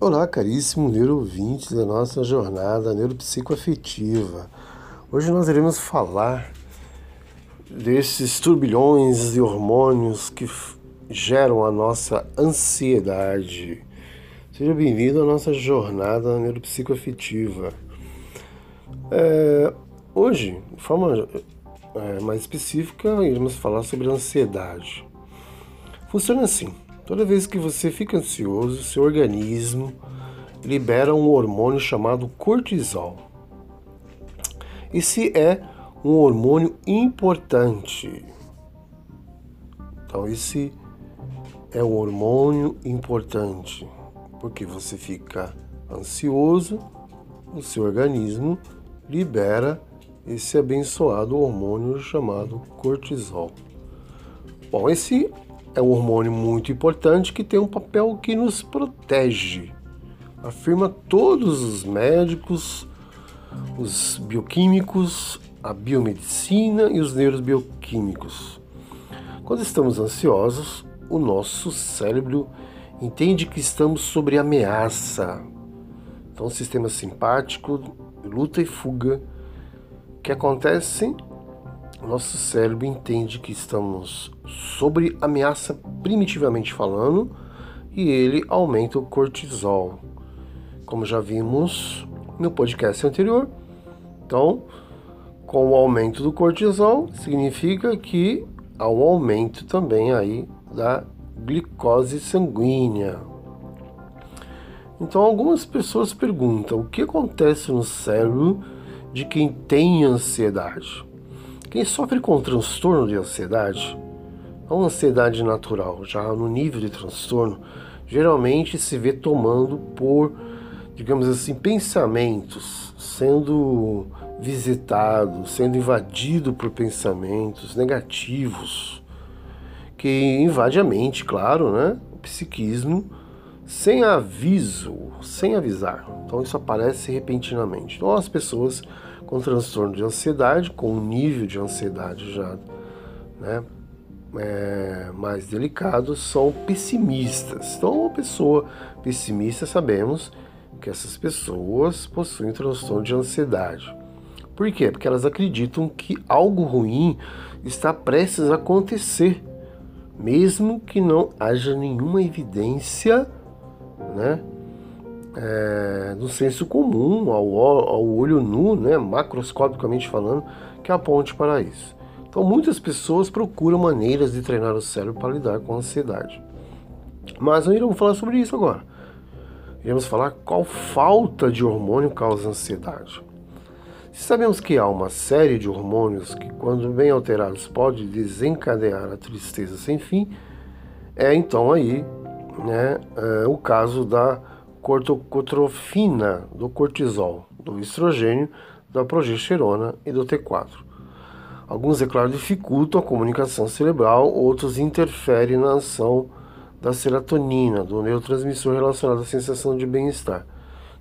Olá, caríssimo neuroouvinte da nossa jornada neuropsicoafetiva. Hoje nós iremos falar desses turbilhões de hormônios que geram a nossa ansiedade. Seja bem-vindo à nossa jornada neuropsicoafetiva. É, hoje, de forma é, mais específica, iremos falar sobre a ansiedade. Funciona assim. Toda vez que você fica ansioso, seu organismo libera um hormônio chamado cortisol. Esse é um hormônio importante. Então, esse é um hormônio importante, porque você fica ansioso, o seu organismo libera esse abençoado hormônio chamado cortisol. Bom, esse é um hormônio muito importante que tem um papel que nos protege. Afirma todos os médicos, os bioquímicos, a biomedicina e os neurobioquímicos. Quando estamos ansiosos, o nosso cérebro entende que estamos sob ameaça. Então, o sistema simpático, luta e fuga, que acontecem nosso cérebro entende que estamos sob ameaça primitivamente falando e ele aumenta o cortisol, como já vimos no podcast anterior. Então, com o aumento do cortisol, significa que há um aumento também aí da glicose sanguínea. Então, algumas pessoas perguntam o que acontece no cérebro de quem tem ansiedade. Quem sofre com transtorno de ansiedade, a ansiedade natural, já no nível de transtorno, geralmente se vê tomando por, digamos assim, pensamentos, sendo visitado, sendo invadido por pensamentos negativos, que invade a mente, claro, né? O psiquismo, sem aviso, sem avisar. Então isso aparece repentinamente. Então as pessoas com transtorno de ansiedade, com um nível de ansiedade já né, é, mais delicado, são pessimistas. Então, uma pessoa pessimista, sabemos que essas pessoas possuem transtorno de ansiedade. Por quê? Porque elas acreditam que algo ruim está prestes a acontecer, mesmo que não haja nenhuma evidência né, é, no senso comum, ao, ao olho nu, né, macroscopicamente falando, que aponte para isso. Então, muitas pessoas procuram maneiras de treinar o cérebro para lidar com a ansiedade. Mas não iremos falar sobre isso agora. Iremos falar qual falta de hormônio causa ansiedade. Se sabemos que há uma série de hormônios que, quando bem alterados, pode desencadear a tristeza sem fim, é então aí né, é, o caso da corticotrofina do cortisol, do estrogênio, da progesterona e do T4. Alguns, é claro, dificultam a comunicação cerebral, outros interferem na ação da serotonina, do neurotransmissor relacionado à sensação de bem-estar.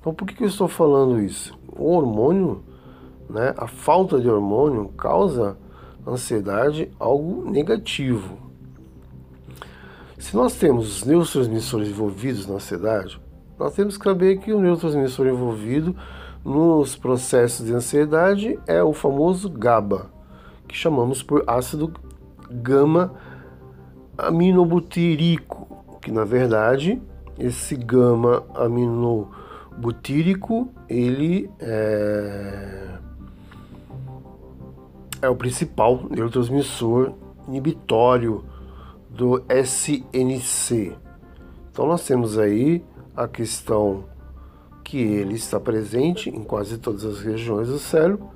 Então, por que, eu estou falando isso? O hormônio, né, a falta de hormônio, causa ansiedade, algo negativo. Se nós temos os neurotransmissores envolvidos na ansiedade, nós temos que saber que o neurotransmissor envolvido nos processos de ansiedade é o famoso GABA, que chamamos por ácido gama aminobutírico, que na verdade esse gama aminobutírico ele é, é o principal neurotransmissor inibitório do SNC. Então nós temos aí a questão que ele está presente em quase todas as regiões do cérebro,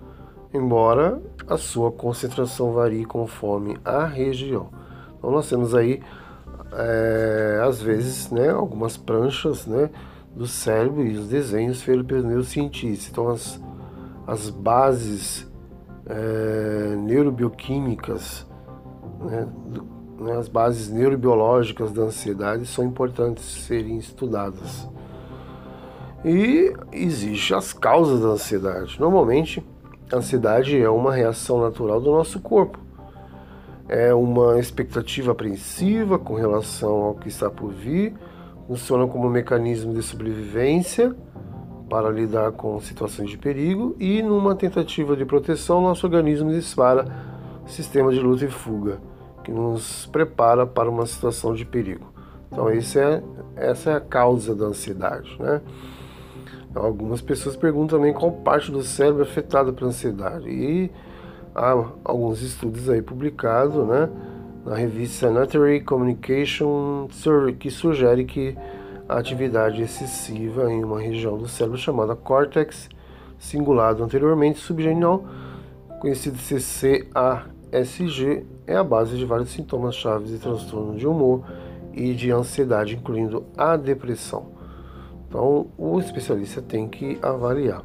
embora a sua concentração varie conforme a região. Então nós temos aí é, às vezes né, algumas pranchas né, do cérebro e os desenhos feitos pelos neurocientistas. Então as, as bases é, neurobioquímicas, né, né, as bases neurobiológicas da ansiedade são importantes serem estudadas. E existe as causas da ansiedade. Normalmente, a ansiedade é uma reação natural do nosso corpo. É uma expectativa apreensiva com relação ao que está por vir, funciona como um mecanismo de sobrevivência para lidar com situações de perigo e numa tentativa de proteção nosso organismo dispara sistema de luta e fuga que nos prepara para uma situação de perigo. Então esse é, essa é a causa da ansiedade, né? Algumas pessoas perguntam também qual parte do cérebro é afetada pela ansiedade e há alguns estudos aí publicados, né? Na revista Nature Communication que sugere que a atividade excessiva em uma região do cérebro chamada córtex, singulado anteriormente subgenial, conhecido CCASG, é a base de vários sintomas chaves de transtorno de humor e de ansiedade, incluindo a depressão. Então, o especialista tem que avaliar.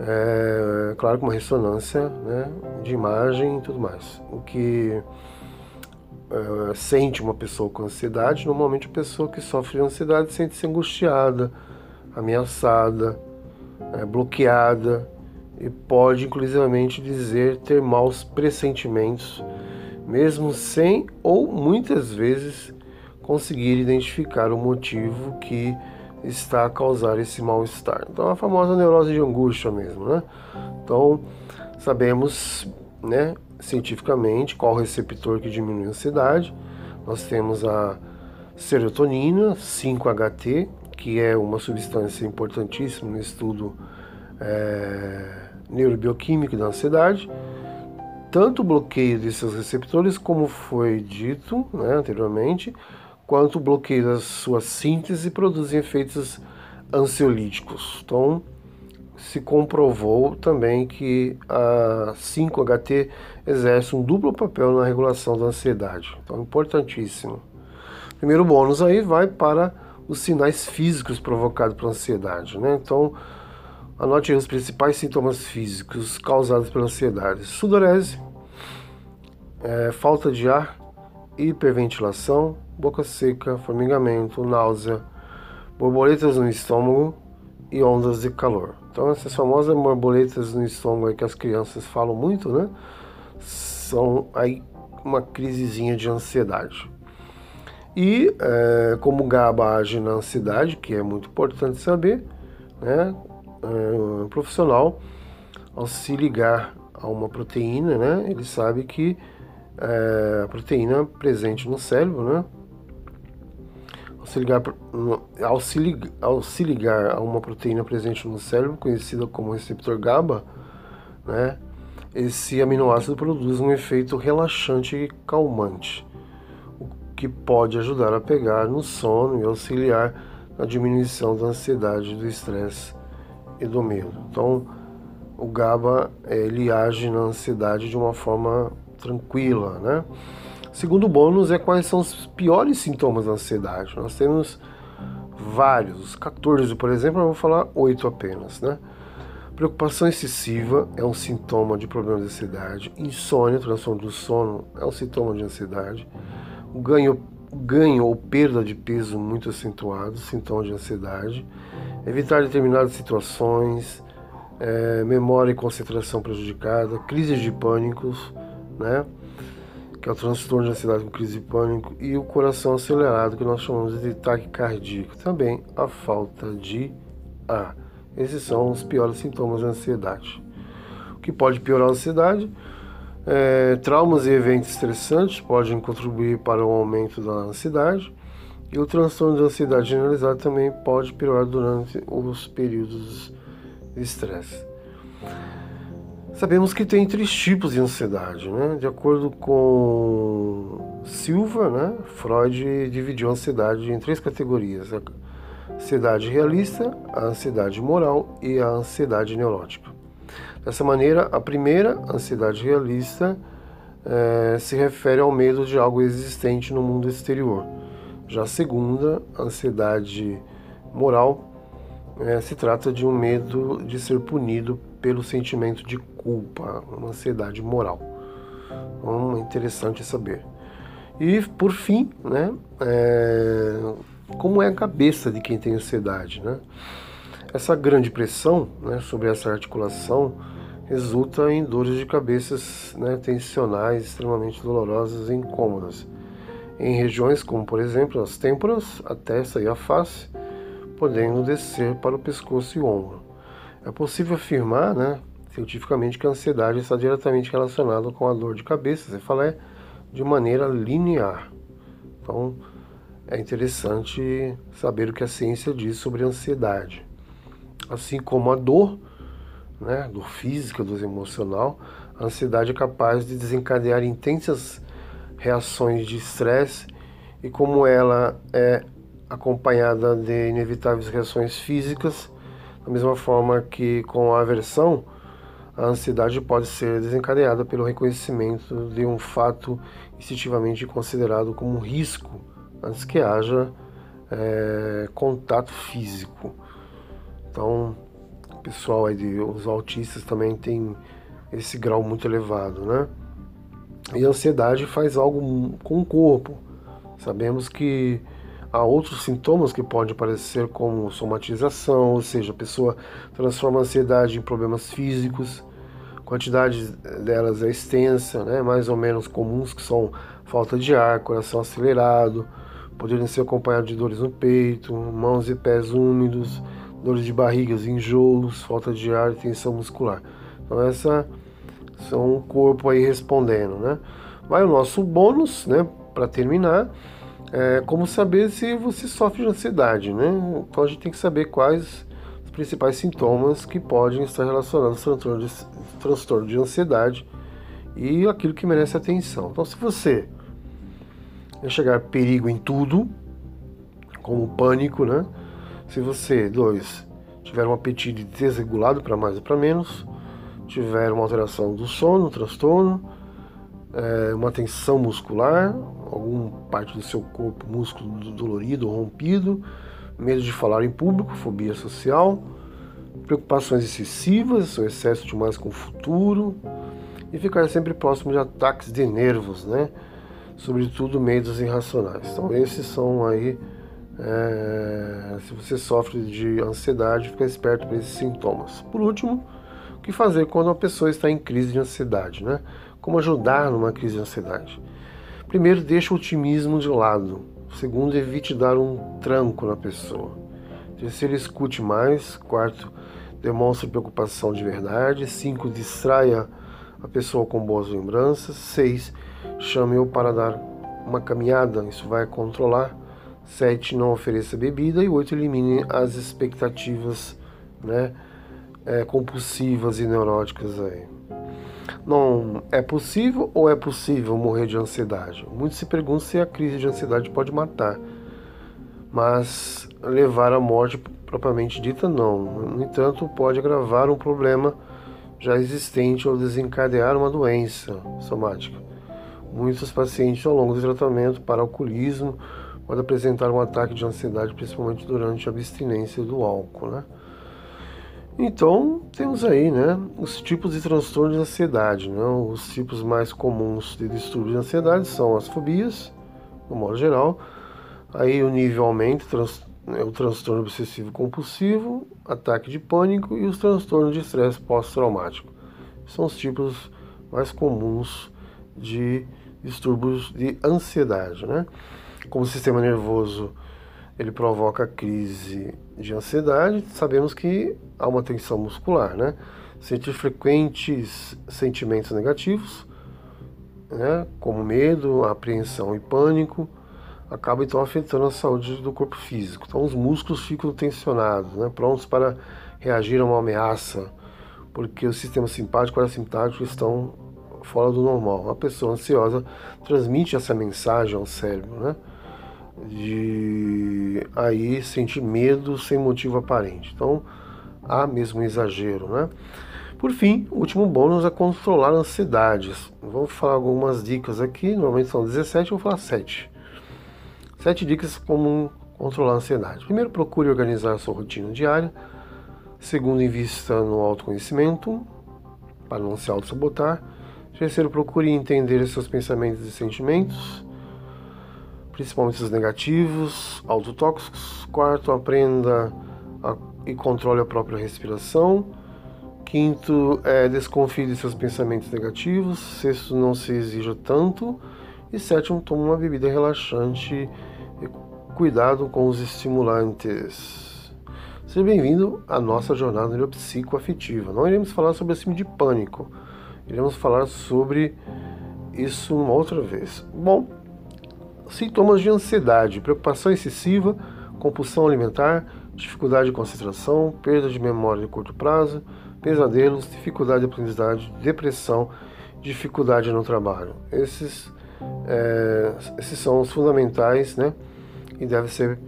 É, claro, com uma ressonância né, de imagem e tudo mais. O que uh, sente uma pessoa com ansiedade, normalmente a pessoa que sofre de ansiedade sente-se angustiada, ameaçada, é, bloqueada e pode inclusivamente dizer ter maus pressentimentos, mesmo sem ou muitas vezes conseguir identificar o motivo que está a causar esse mal-estar. Então, a famosa neurose de angústia mesmo, né? Então, sabemos, né, cientificamente qual receptor que diminui a ansiedade. Nós temos a serotonina 5-HT, que é uma substância importantíssima no estudo é, neurobioquímico da ansiedade. Tanto o bloqueio desses receptores, como foi dito né, anteriormente, quanto o bloqueio da sua síntese produzem efeitos ansiolíticos. Então, se comprovou também que a 5-HT exerce um duplo papel na regulação da ansiedade. Então, importantíssimo. Primeiro bônus aí vai para os sinais físicos provocados pela ansiedade. Né? Então, anote os principais sintomas físicos causados pela ansiedade: sudorese, é, falta de ar, hiperventilação, boca seca, formigamento, náusea, borboletas no estômago e ondas de calor. Então essas famosas borboletas no estômago que as crianças falam muito, né? São aí uma crisezinha de ansiedade. E é, como GABA age na ansiedade, que é muito importante saber, né? Um profissional, ao se ligar a uma proteína, né? Ele sabe que é, a proteína presente no cérebro, né? Ao se, ligar, ao, se ligar, ao se ligar a uma proteína presente no cérebro, conhecida como receptor GABA, né, esse aminoácido produz um efeito relaxante e calmante, o que pode ajudar a pegar no sono e auxiliar na diminuição da ansiedade, do estresse e do medo. Então, o GABA ele age na ansiedade de uma forma tranquila, né? Segundo bônus é quais são os piores sintomas da ansiedade. Nós temos vários, 14, por exemplo, eu vou falar 8 apenas, né? Preocupação excessiva é um sintoma de problema de ansiedade. Insônia, transtorno do sono, é um sintoma de ansiedade. O ganho, ganho ou perda de peso muito acentuado, sintoma de ansiedade. Evitar determinadas situações, é, memória e concentração prejudicada, crises de pânicos, né? que é o transtorno de ansiedade com crise de pânico, e o coração acelerado, que nós chamamos de taque cardíaco. Também a falta de ar. Esses são os piores sintomas da ansiedade. O que pode piorar a ansiedade? É, traumas e eventos estressantes podem contribuir para o aumento da ansiedade. E o transtorno de ansiedade generalizada também pode piorar durante os períodos de estresse. Sabemos que tem três tipos de ansiedade, né? De acordo com Silva, né? Freud dividiu a ansiedade em três categorias: a ansiedade realista, a ansiedade moral e a ansiedade neurótica. Dessa maneira, a primeira, ansiedade realista, é, se refere ao medo de algo existente no mundo exterior. Já a segunda, ansiedade moral, é, se trata de um medo de ser punido pelo sentimento de culpa, uma ansiedade moral. Então, interessante saber. E, por fim, né, é, como é a cabeça de quem tem ansiedade? Né? Essa grande pressão né, sobre essa articulação resulta em dores de cabeça né, tensionais extremamente dolorosas e incômodas. Em regiões como, por exemplo, as têmporas, a testa e a face, podendo descer para o pescoço e o ombro. É possível afirmar, né, cientificamente, que a ansiedade está diretamente relacionada com a dor de cabeça, cefaleia, de maneira linear. Então, é interessante saber o que a ciência diz sobre a ansiedade. Assim como a dor, né, dor física, dor emocional, a ansiedade é capaz de desencadear intensas reações de estresse e como ela é acompanhada de inevitáveis reações físicas, da mesma forma que com a aversão, a ansiedade pode ser desencadeada pelo reconhecimento de um fato instintivamente considerado como um risco antes que haja é, contato físico. Então, o pessoal aí de, os autistas também tem esse grau muito elevado, né? E a ansiedade faz algo com o corpo. Sabemos que há outros sintomas que podem aparecer como somatização, ou seja, a pessoa transforma a ansiedade em problemas físicos. A quantidade delas é extensa, né? mais ou menos comuns, que são falta de ar, coração acelerado, poderiam ser acompanhados de dores no peito, mãos e pés úmidos, dores de barrigas, enjoos, falta de ar e tensão muscular. Então essa são o corpo aí respondendo, né? Vai o nosso bônus, né? Para terminar, é como saber se você sofre de ansiedade, né? Então a gente tem que saber quais os principais sintomas que podem estar relacionados ao transtorno de, transtorno de ansiedade e aquilo que merece atenção. Então, se você enxergar perigo em tudo, como pânico, né? Se você, dois, tiver um apetite desregulado para mais ou para menos, tiver uma alteração do sono, transtorno, é, uma tensão muscular, alguma parte do seu corpo, músculo dolorido ou rompido, medo de falar em público, fobia social, preocupações excessivas, o excesso de mais com o futuro e ficar sempre próximo de ataques de nervos, né? Sobretudo medos irracionais. Então esses são aí, é, se você sofre de ansiedade, fica esperto para esses sintomas. Por último, que fazer quando uma pessoa está em crise de ansiedade, né? Como ajudar numa crise de ansiedade? Primeiro, deixa o otimismo de lado. Segundo, evite dar um tranco na pessoa. Terceiro, escute mais. Quarto, demonstre preocupação de verdade. Cinco, distraia a pessoa com boas lembranças. Seis, chame-o para dar uma caminhada. Isso vai controlar. Sete, não ofereça bebida. E oito, elimine as expectativas, né? É, compulsivas e neuróticas aí. Não é possível ou é possível morrer de ansiedade? Muitos se perguntam se a crise de ansiedade pode matar, mas levar à morte propriamente dita não. No entanto, pode agravar um problema já existente ou desencadear uma doença somática. Muitos pacientes ao longo do tratamento para alcoolismo podem apresentar um ataque de ansiedade, principalmente durante a abstinência do álcool, né? Então, temos aí né, os tipos de transtorno de ansiedade. Né? Os tipos mais comuns de distúrbio de ansiedade são as fobias, no modo geral. Aí o nível aumenta, é o transtorno obsessivo compulsivo, ataque de pânico e os transtornos de estresse pós-traumático. São os tipos mais comuns de distúrbios de ansiedade. Né? Como o sistema nervoso ele provoca crise de ansiedade, sabemos que há uma tensão muscular, né? Sentir frequentes sentimentos negativos, né? como medo, apreensão e pânico, acaba então afetando a saúde do corpo físico. Então os músculos ficam tensionados, né? prontos para reagir a uma ameaça, porque o sistema simpático e parasimpático estão fora do normal. A pessoa ansiosa transmite essa mensagem ao cérebro, né? De aí sentir medo sem motivo aparente. Então, há mesmo um exagero, né? Por fim, o último bônus é controlar ansiedades. Vou falar algumas dicas aqui, normalmente são 17, vou falar 7. 7 dicas como controlar a ansiedade. Primeiro, procure organizar sua rotina diária. Segundo, invista no autoconhecimento, para não se auto-sabotar. Terceiro, procure entender seus pensamentos e sentimentos principalmente os negativos, autotóxicos. Quarto, aprenda a, e controle a própria respiração. Quinto, é, desconfie de seus pensamentos negativos. Sexto, não se exija tanto. E sétimo, tome uma bebida relaxante cuidado com os estimulantes. Seja bem-vindo à nossa jornada neuropsicoafetiva. Não iremos falar sobre a síndrome de pânico, iremos falar sobre isso uma outra vez. Bom, sintomas de ansiedade, preocupação excessiva, compulsão alimentar, dificuldade de concentração, perda de memória de curto prazo, pesadelos, dificuldade de aprendizagem, depressão, dificuldade no trabalho. Esses, é, esses são os fundamentais, né? E deve ser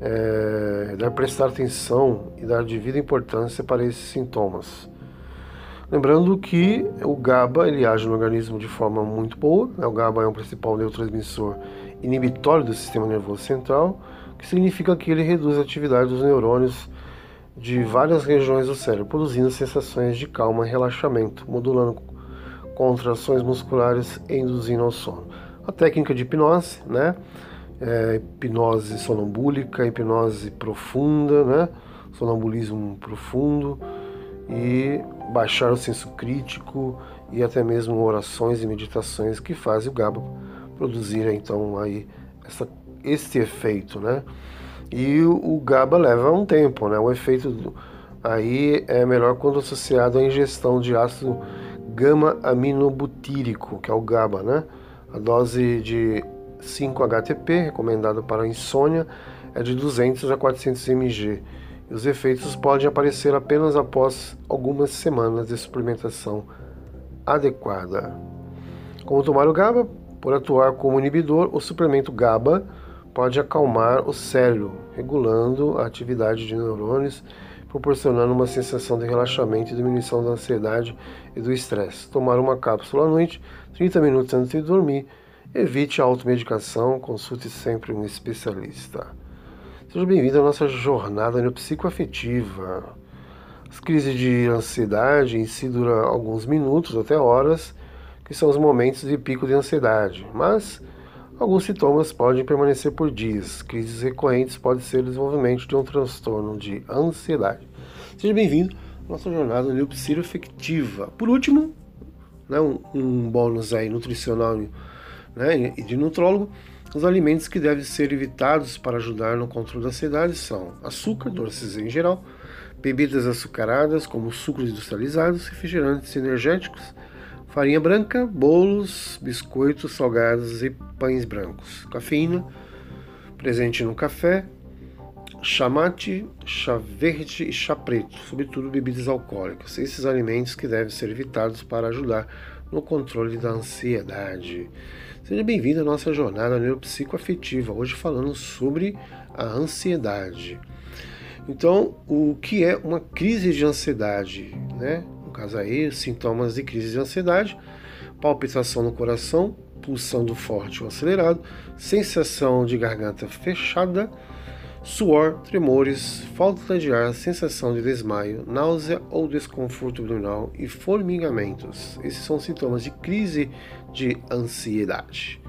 é, deve prestar atenção e dar devida importância para esses sintomas. Lembrando que o GABA ele age no organismo de forma muito boa. Né? O GABA é um principal neurotransmissor inibitório do sistema nervoso central, que significa que ele reduz a atividade dos neurônios de várias regiões do cérebro, produzindo sensações de calma e relaxamento, modulando contrações musculares e induzindo ao sono. A técnica de hipnose, né? É, hipnose sonambúlica, hipnose profunda, né? Sonambulismo profundo e baixar o senso crítico e até mesmo orações e meditações que fazem o GABA produzir então aí essa, este efeito, né? E o, o GABA leva um tempo, né? O efeito do, aí é melhor quando associado à ingestão de ácido gama-aminobutírico, que é o GABA, né? A dose de 5-HTP, recomendada para insônia, é de 200 a 400 mg. E os efeitos podem aparecer apenas após algumas semanas de suplementação adequada. Como tomar o GABA? Por atuar como inibidor, o suplemento GABA pode acalmar o cérebro, regulando a atividade de neurônios, proporcionando uma sensação de relaxamento e diminuição da ansiedade e do estresse. Tomar uma cápsula à noite, 30 minutos antes de dormir. Evite a automedicação, consulte sempre um especialista. Seja bem-vindo à nossa jornada neuropsicoafetiva. As crises de ansiedade em si duram alguns minutos até horas que são os momentos de pico de ansiedade, mas alguns sintomas podem permanecer por dias. Crises recorrentes podem ser o desenvolvimento de um transtorno de ansiedade. Seja bem-vindo à nossa jornada neuropsicoafetiva. Por último, né, um, um bônus aí nutricional né, e de nutrólogo, os alimentos que devem ser evitados para ajudar no controle da ansiedade são açúcar, doces em geral, bebidas açucaradas como sucos industrializados, refrigerantes energéticos, farinha branca, bolos, biscoitos salgados e pães brancos, cafeína presente no café, chá mate, chá verde e chá preto, sobretudo bebidas alcoólicas. Esses alimentos que devem ser evitados para ajudar no controle da ansiedade. Seja bem-vindo à nossa jornada neuropsicoafetiva, hoje falando sobre a ansiedade. Então, o que é uma crise de ansiedade, né? caso aí, sintomas de crise de ansiedade, palpitação no coração, pulsando forte ou acelerado, sensação de garganta fechada, suor, tremores, falta de ar, sensação de desmaio, náusea ou desconforto abdominal e formigamentos. Esses são sintomas de crise de ansiedade.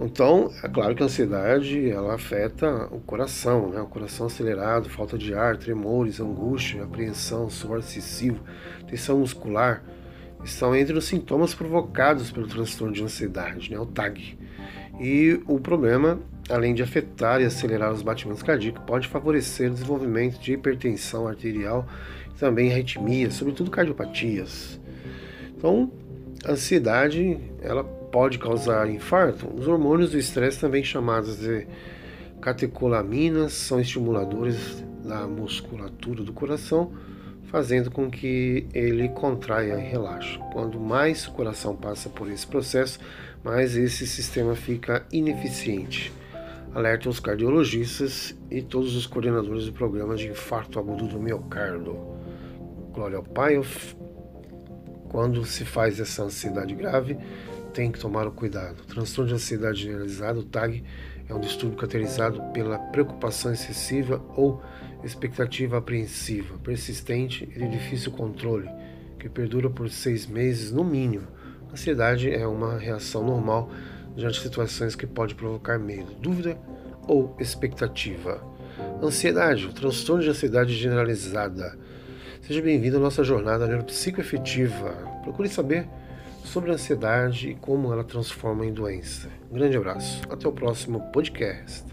Então, é claro que a ansiedade ela afeta o coração, né? O coração acelerado, falta de ar, tremores, angústia, apreensão, suor excessivo, tensão muscular, estão entre os sintomas provocados pelo transtorno de ansiedade, né? O TAG. E o problema, além de afetar e acelerar os batimentos cardíacos, pode favorecer o desenvolvimento de hipertensão arterial e também arritmias, sobretudo cardiopatias. Então, a ansiedade, ela pode causar infarto, os hormônios do estresse, também chamados de catecolaminas, são estimuladores da musculatura do coração, fazendo com que ele contraia e relaxe. Quando mais o coração passa por esse processo, mais esse sistema fica ineficiente. Alerta os cardiologistas e todos os coordenadores do programa de infarto agudo do miocárdio. Glória ao Pai. Quando se faz essa ansiedade grave, tem que tomar o cuidado. O transtorno de ansiedade generalizada, o TAG, é um distúrbio caracterizado pela preocupação excessiva ou expectativa apreensiva, persistente e de difícil controle, que perdura por seis meses no mínimo. A ansiedade é uma reação normal diante de situações que pode provocar medo, dúvida ou expectativa. Ansiedade, o transtorno de ansiedade generalizada. Seja bem-vindo à nossa jornada neuropsicoafetiva. Procure saber sobre a ansiedade e como ela transforma em doença. Um grande abraço. Até o próximo podcast.